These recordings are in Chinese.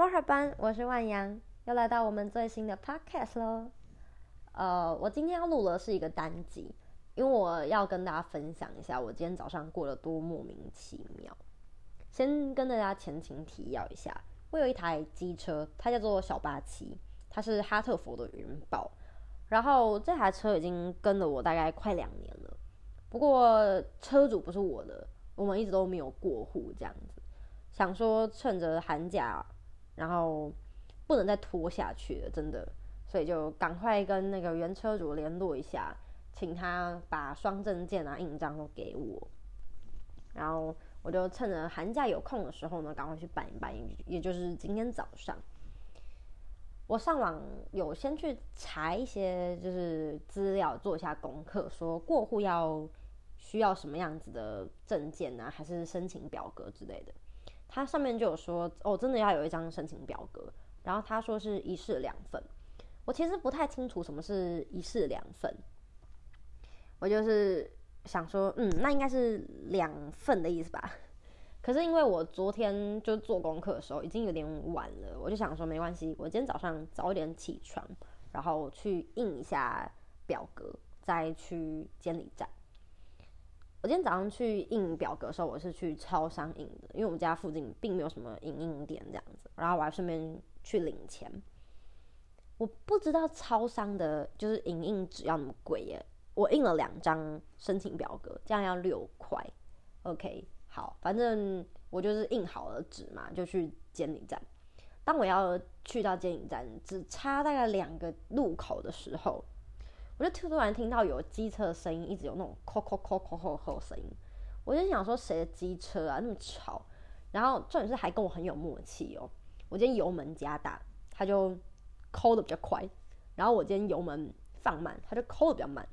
摩尔班，我是万阳，又来到我们最新的 podcast 喽。呃，我今天要录的是一个单集，因为我要跟大家分享一下我今天早上过得多莫名其妙。先跟大家前情提要一下，我有一台机车，它叫做小八七，它是哈特佛的云豹。然后这台车已经跟了我大概快两年了，不过车主不是我的，我们一直都没有过户这样子。想说趁着寒假，然后不能再拖下去了，真的，所以就赶快跟那个原车主联络一下，请他把双证件啊、印章都给我。然后我就趁着寒假有空的时候呢，赶快去办一办，也就是今天早上。我上网有先去查一些就是资料，做一下功课，说过户要需要什么样子的证件啊，还是申请表格之类的。它上面就有说，哦，真的要有一张申请表格，然后他说是一式两份。我其实不太清楚什么是一式两份，我就是想说，嗯，那应该是两份的意思吧。可是因为我昨天就做功课的时候已经有点晚了，我就想说没关系，我今天早上早一点起床，然后去印一下表格，再去监理站。我今天早上去印表格的时候，我是去超商印的，因为我们家附近并没有什么影印店这样子，然后我还顺便去领钱。我不知道超商的就是影印纸要那么贵耶，我印了两张申请表格，这样要六块。OK。好，反正我就是印好了纸嘛，就去监理站。当我要去到监理站，只差大概两个路口的时候，我就突然听到有机车的声音，一直有那种“扣扣扣扣扣扣”声音。我就想说，谁的机车啊，那么吵？然后重点是还跟我很有默契哦。我今天油门加大，他就扣的比较快；然后我今天油门放慢，他就扣的比较慢。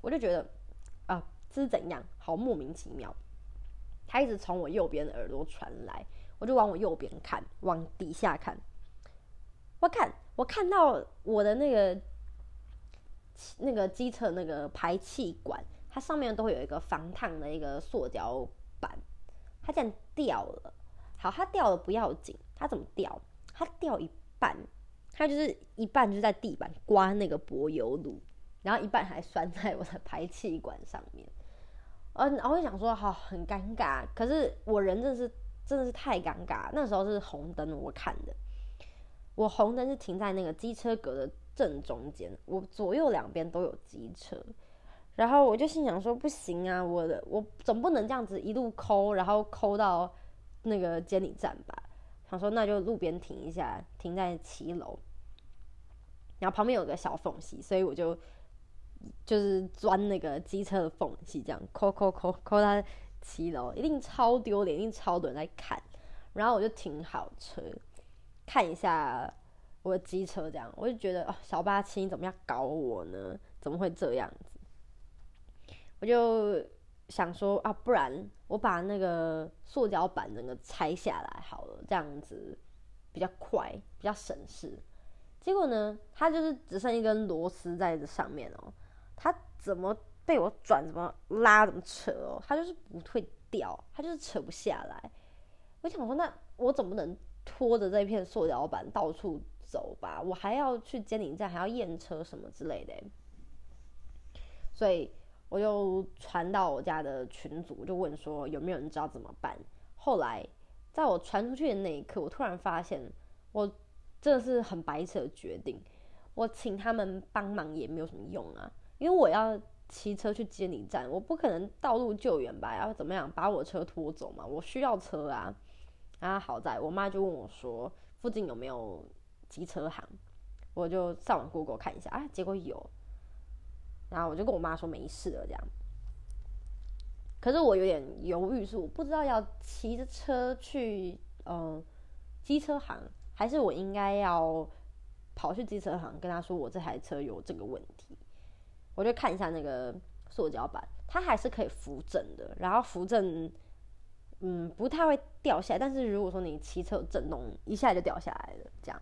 我就觉得啊，这是怎样？好莫名其妙。他一直从我右边的耳朵传来，我就往我右边看，往底下看。我看，我看到我的那个那个机车那个排气管，它上面都会有一个防烫的一个塑胶板，它这样掉了。好，它掉了不要紧，它怎么掉？它掉一半，它就是一半就在地板刮那个柏油路，然后一半还拴在我的排气管上面。嗯，然后就想说，好，很尴尬。可是我人真的是，真的是太尴尬。那时候是红灯，我看的，我红灯是停在那个机车格的正中间，我左右两边都有机车。然后我就心想说，不行啊，我的我总不能这样子一路抠，然后抠到那个监理站吧？想说那就路边停一下，停在七楼，然后旁边有个小缝隙，所以我就。就是钻那个机车的缝隙，这样抠抠抠抠到七楼，一定超丢脸，一定超多人在看。然后我就停好车，看一下我的机车，这样我就觉得哦，小八七怎么样搞我呢？怎么会这样子？我就想说啊，不然我把那个塑胶板整个拆下来好了，这样子比较快，比较省事。结果呢，它就是只剩一根螺丝在这上面哦。它怎么被我转，怎么拉，怎么扯哦，它就是不会掉，它就是扯不下来。我想说，那我总不能拖着这片塑胶板到处走吧？我还要去接你站，还要验车什么之类的。所以我就传到我家的群组，就问说有没有人知道怎么办。后来在我传出去的那一刻，我突然发现，我真的是很白痴的决定。我请他们帮忙也没有什么用啊。因为我要骑车去接你站，我不可能道路救援吧？要怎么样把我车拖走嘛？我需要车啊！啊，好在我妈就问我说，附近有没有机车行？我就上网 Google 看一下啊，结果有。然后我就跟我妈说没事了这样。可是我有点犹豫，是我不知道要骑着车去嗯机车行，还是我应该要跑去机车行跟他说我这台车有这个问题。我就看一下那个塑胶板，它还是可以扶正的，然后扶正，嗯，不太会掉下来。但是如果说你骑车震动，一下就掉下来了，这样，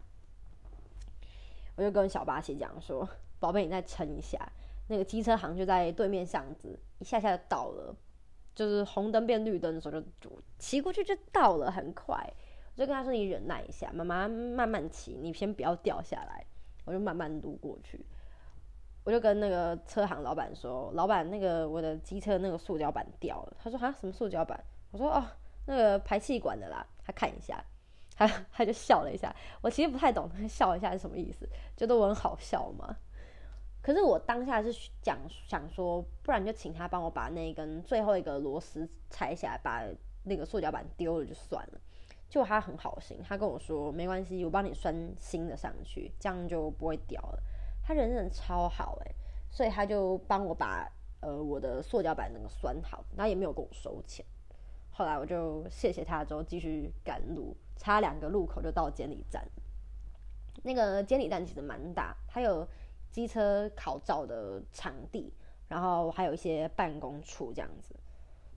我就跟小巴西讲说：“宝贝，你再撑一下。”那个机车行就在对面巷子，一下下就到了，就是红灯变绿灯的时候就骑过去就到了，很快。我就跟他说：“你忍耐一下，妈妈慢慢骑，你先不要掉下来。”我就慢慢路过去，我就跟那个车行老板说：“老板，那个我的机车那个塑胶板掉了。”他说：“啊，什么塑胶板？”我说：“哦，那个排气管的啦。”他看一下，他他就笑了一下。我其实不太懂他笑一下是什么意思，觉得我很好笑嘛。可是我当下是讲想说，不然就请他帮我把那根最后一个螺丝拆下来，把那个塑胶板丢了就算了。就他很好心，他跟我说没关系，我帮你拴新的上去，这样就不会掉了。他人真的超好诶，所以他就帮我把呃我的塑胶板那个拴好，然后也没有跟我收钱。后来我就谢谢他之后继续赶路，差两个路口就到监理站。那个监理站其实蛮大，它有机车考照的场地，然后还有一些办公处这样子，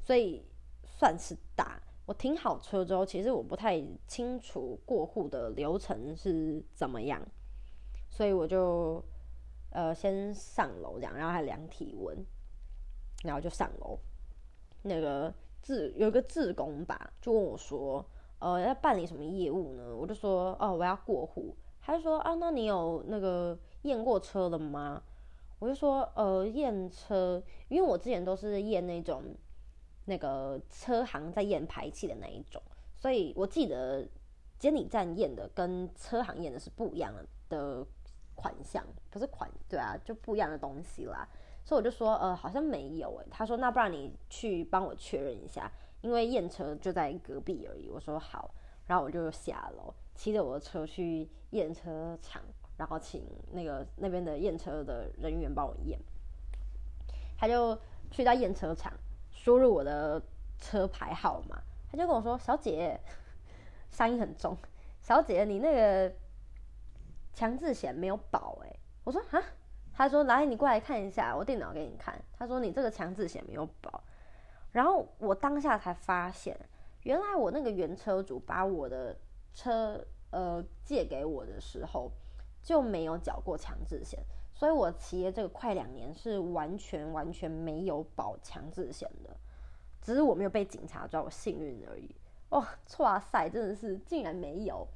所以算是大。我停好车之后，其实我不太清楚过户的流程是怎么样，所以我就呃先上楼这样，然后还量体温，然后就上楼。那个自有一个自工吧，就问我说：“呃，要办理什么业务呢？”我就说：“哦，我要过户。”他就说：“啊，那你有那个验过车了吗？”我就说：“呃，验车，因为我之前都是验那种。”那个车行在验排气的那一种，所以我记得监理站验的跟车行验的是不一样的款项，不是款，对啊，就不一样的东西啦。所以我就说，呃，好像没有诶。他说，那不然你去帮我确认一下，因为验车就在隔壁而已。我说好，然后我就下楼，骑着我的车去验车场，然后请那个那边的验车的人员帮我验。他就去到验车场。输入我的车牌号码，他就跟我说：“小姐，声音很重，小姐，你那个强制险没有保哎。”我说：“啊？”他说：“来，你过来看一下，我电脑给你看。”他说：“你这个强制险没有保。”然后我当下才发现，原来我那个原车主把我的车呃借给我的时候就没有缴过强制险。所以，我骑了这个快两年是完全完全没有保强制险的，只是我没有被警察抓，我幸运而已。哇，哇塞，真的是竟然没有。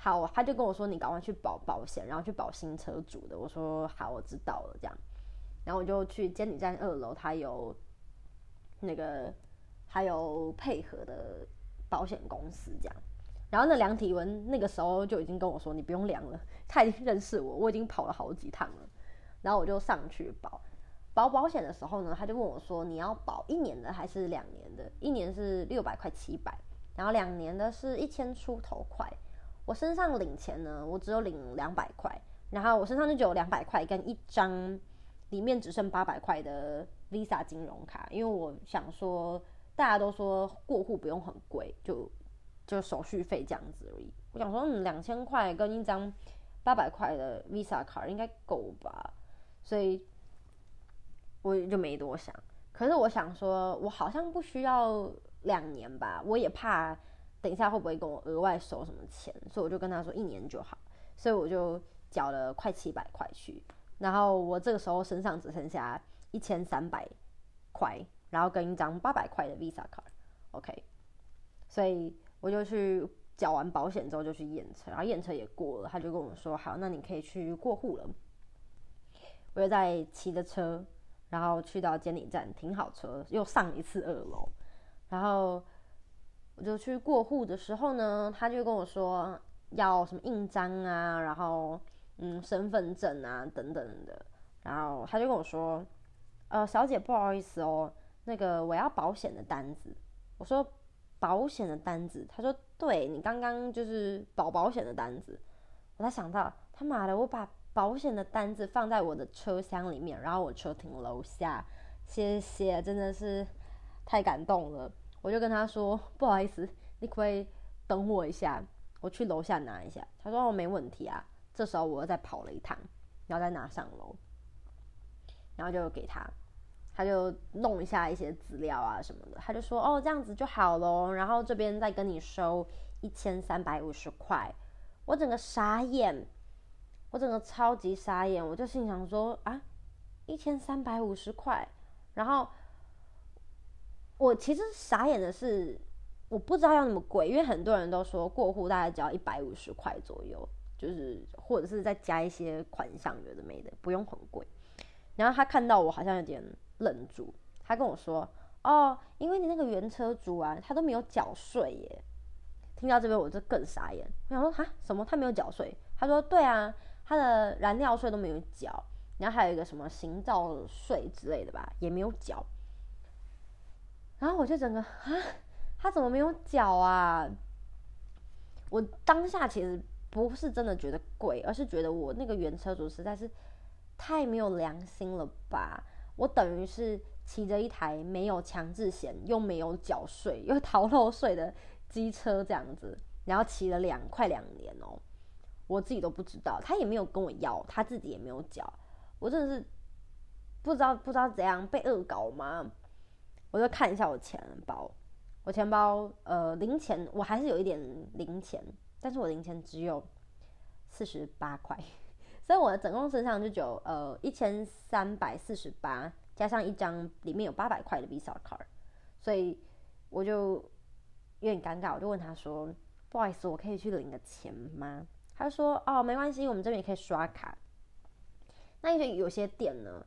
好，他就跟我说：“你赶快去保保险，然后去保新车主的。”我说：“好，我知道了。”这样，然后我就去监理站二楼，他有那个还有配合的保险公司这样。然后那量体温，那个时候就已经跟我说：“你不用量了。”他已经认识我，我已经跑了好几趟了。然后我就上去保，保保险的时候呢，他就问我说：“你要保一年的还是两年的？一年是六百块七百，然后两年的是一千出头块。我身上领钱呢，我只有领两百块，然后我身上就只有两百块跟一张里面只剩八百块的 Visa 金融卡，因为我想说大家都说过户不用很贵，就就手续费这样子而已。我想说，嗯，两千块跟一张八百块的 Visa 卡应该够吧。”所以我就没多想，可是我想说，我好像不需要两年吧，我也怕等一下会不会跟我额外收什么钱，所以我就跟他说一年就好，所以我就缴了快七百块去，然后我这个时候身上只剩下一千三百块，然后跟一张八百块的 Visa 卡，OK，所以我就去缴完保险之后就去验车，然后验车也过了，他就跟我说好，那你可以去过户了。我就在骑着车，然后去到监理站停好车，又上一次二楼，然后我就去过户的时候呢，他就跟我说要什么印章啊，然后嗯身份证啊等等的，然后他就跟我说，呃小姐不好意思哦，那个我要保险的单子。我说保险的单子，他说对你刚刚就是保保险的单子。我才想到他妈的，我把。保险的单子放在我的车厢里面，然后我车停楼下，谢谢，真的是太感动了。我就跟他说不好意思，你可不可以等我一下，我去楼下拿一下。他说哦没问题啊。这时候我又再跑了一趟，然后再拿上楼，然后就给他，他就弄一下一些资料啊什么的，他就说哦这样子就好咯，然后这边再跟你收一千三百五十块，我整个傻眼。我整个超级傻眼，我就心想说啊，一千三百五十块。然后我其实傻眼的是，我不知道要那么贵，因为很多人都说过户大概只要一百五十块左右，就是或者是再加一些款项，有的没的，不用很贵。然后他看到我好像有点愣住，他跟我说：“哦，因为你那个原车主啊，他都没有缴税耶。”听到这边我就更傻眼，我想说：“哈，什么？他没有缴税？”他说：“对啊，他的燃料税都没有缴，然后还有一个什么行照税之类的吧，也没有缴。”然后我就整个啊，他怎么没有缴啊？我当下其实不是真的觉得贵，而是觉得我那个原车主实在是。太没有良心了吧！我等于是骑着一台没有强制险、又没有缴税、又逃漏税的机车这样子，然后骑了两快两年哦，我自己都不知道，他也没有跟我要，他自己也没有缴，我真的是不知道不知道怎样被恶搞吗？我就看一下我钱包，我钱包呃零钱我还是有一点零钱，但是我零钱只有四十八块。所以我的总共身上就只有呃一千三百四十八，加上一张里面有八百块的 Visa card，所以我就有点尴尬，我就问他说：“不好意思，我可以去领个钱吗？”他说：“哦，没关系，我们这边也可以刷卡。”那因为有些店呢，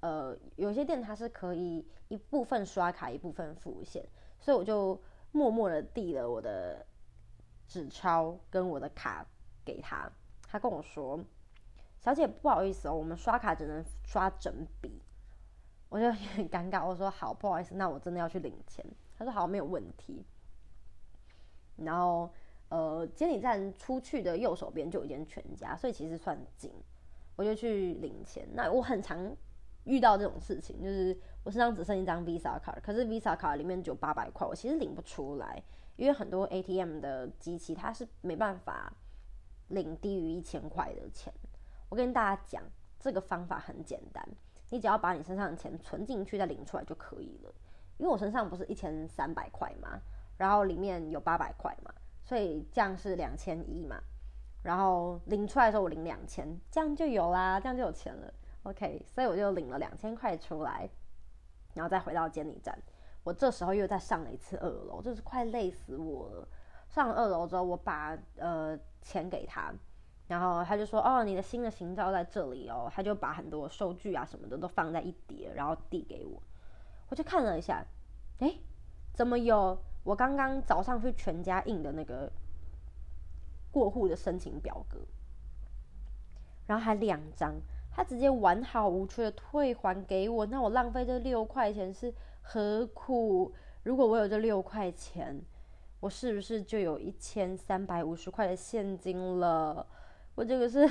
呃，有些店它是可以一部分刷卡，一部分付现，所以我就默默的递了我的纸钞跟我的卡给他，他跟我说。小姐，不好意思哦，我们刷卡只能刷整笔，我就很尴尬。我说好，不好意思，那我真的要去领钱。他说好，没有问题。然后，呃，监理站出去的右手边就有一间全家，所以其实算近。我就去领钱。那我很常遇到这种事情，就是我身上只剩一张 Visa 卡，可是 Visa 卡里面只有八百块，我其实领不出来，因为很多 ATM 的机器它是没办法领低于一千块的钱。我跟大家讲，这个方法很简单，你只要把你身上的钱存进去再领出来就可以了。因为我身上不是一千三百块嘛，然后里面有八百块嘛，所以这样是两千一嘛。然后领出来的时候我领两千，这样就有啦，这样就有钱了。OK，所以我就领了两千块出来，然后再回到监理站。我这时候又再上了一次二楼，就是快累死我了。上了二楼之后，我把呃钱给他。然后他就说：“哦，你的新的行照在这里哦。”他就把很多收据啊什么的都放在一叠，然后递给我。我就看了一下，哎，怎么有我刚刚早上去全家印的那个过户的申请表格？然后还两张，他直接完好无缺的退还给我。那我浪费这六块钱是何苦？如果我有这六块钱，我是不是就有一千三百五十块的现金了？我这个是，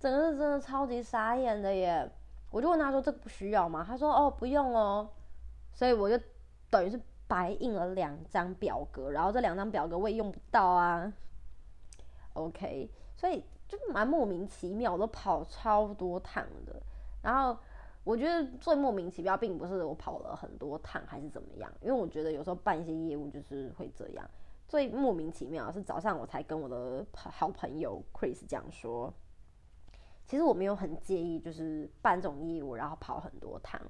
整个是真的超级傻眼的耶！我就问他说：“这个不需要吗？”他说：“哦，不用哦。”所以我就等于是白印了两张表格，然后这两张表格我也用不到啊。OK，所以就蛮莫名其妙，都跑超多趟的。然后我觉得最莫名其妙，并不是我跑了很多趟还是怎么样，因为我觉得有时候办一些业务就是会这样。最莫名其妙是早上我才跟我的好朋友 Chris 讲说，其实我没有很介意，就是办这种业务然后跑很多趟，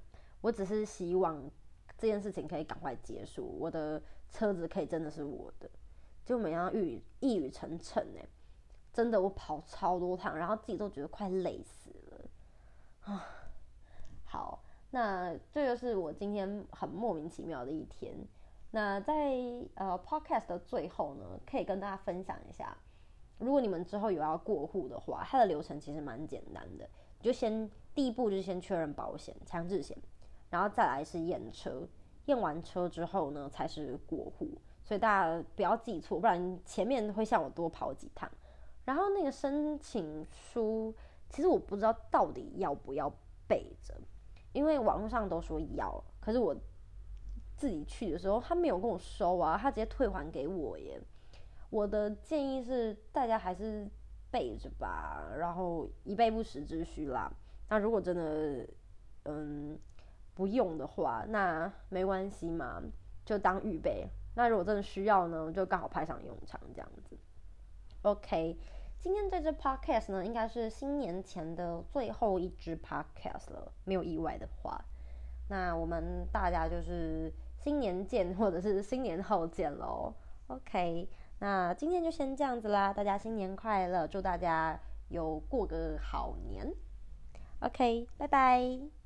我只是希望这件事情可以赶快结束，我的车子可以真的是我的，就没想到一一语成谶哎，真的我跑超多趟，然后自己都觉得快累死了啊。好，那这就是我今天很莫名其妙的一天。那在呃 podcast 的最后呢，可以跟大家分享一下，如果你们之后有要过户的话，它的流程其实蛮简单的，你就先第一步就是先确认保险、强制险，然后再来是验车，验完车之后呢才是过户，所以大家不要记错，不然前面会像我多跑几趟。然后那个申请书，其实我不知道到底要不要备着，因为网络上都说要，可是我。自己去的时候，他没有跟我收啊，他直接退还给我耶。我的建议是，大家还是备着吧，然后以备不时之需啦。那如果真的嗯不用的话，那没关系嘛，就当预备。那如果真的需要呢，就刚好派上用场这样子。OK，今天这支 Podcast 呢，应该是新年前的最后一支 Podcast 了，没有意外的话。那我们大家就是。新年见，或者是新年后见喽。OK，那今天就先这样子啦，大家新年快乐，祝大家有过个好年。OK，拜拜。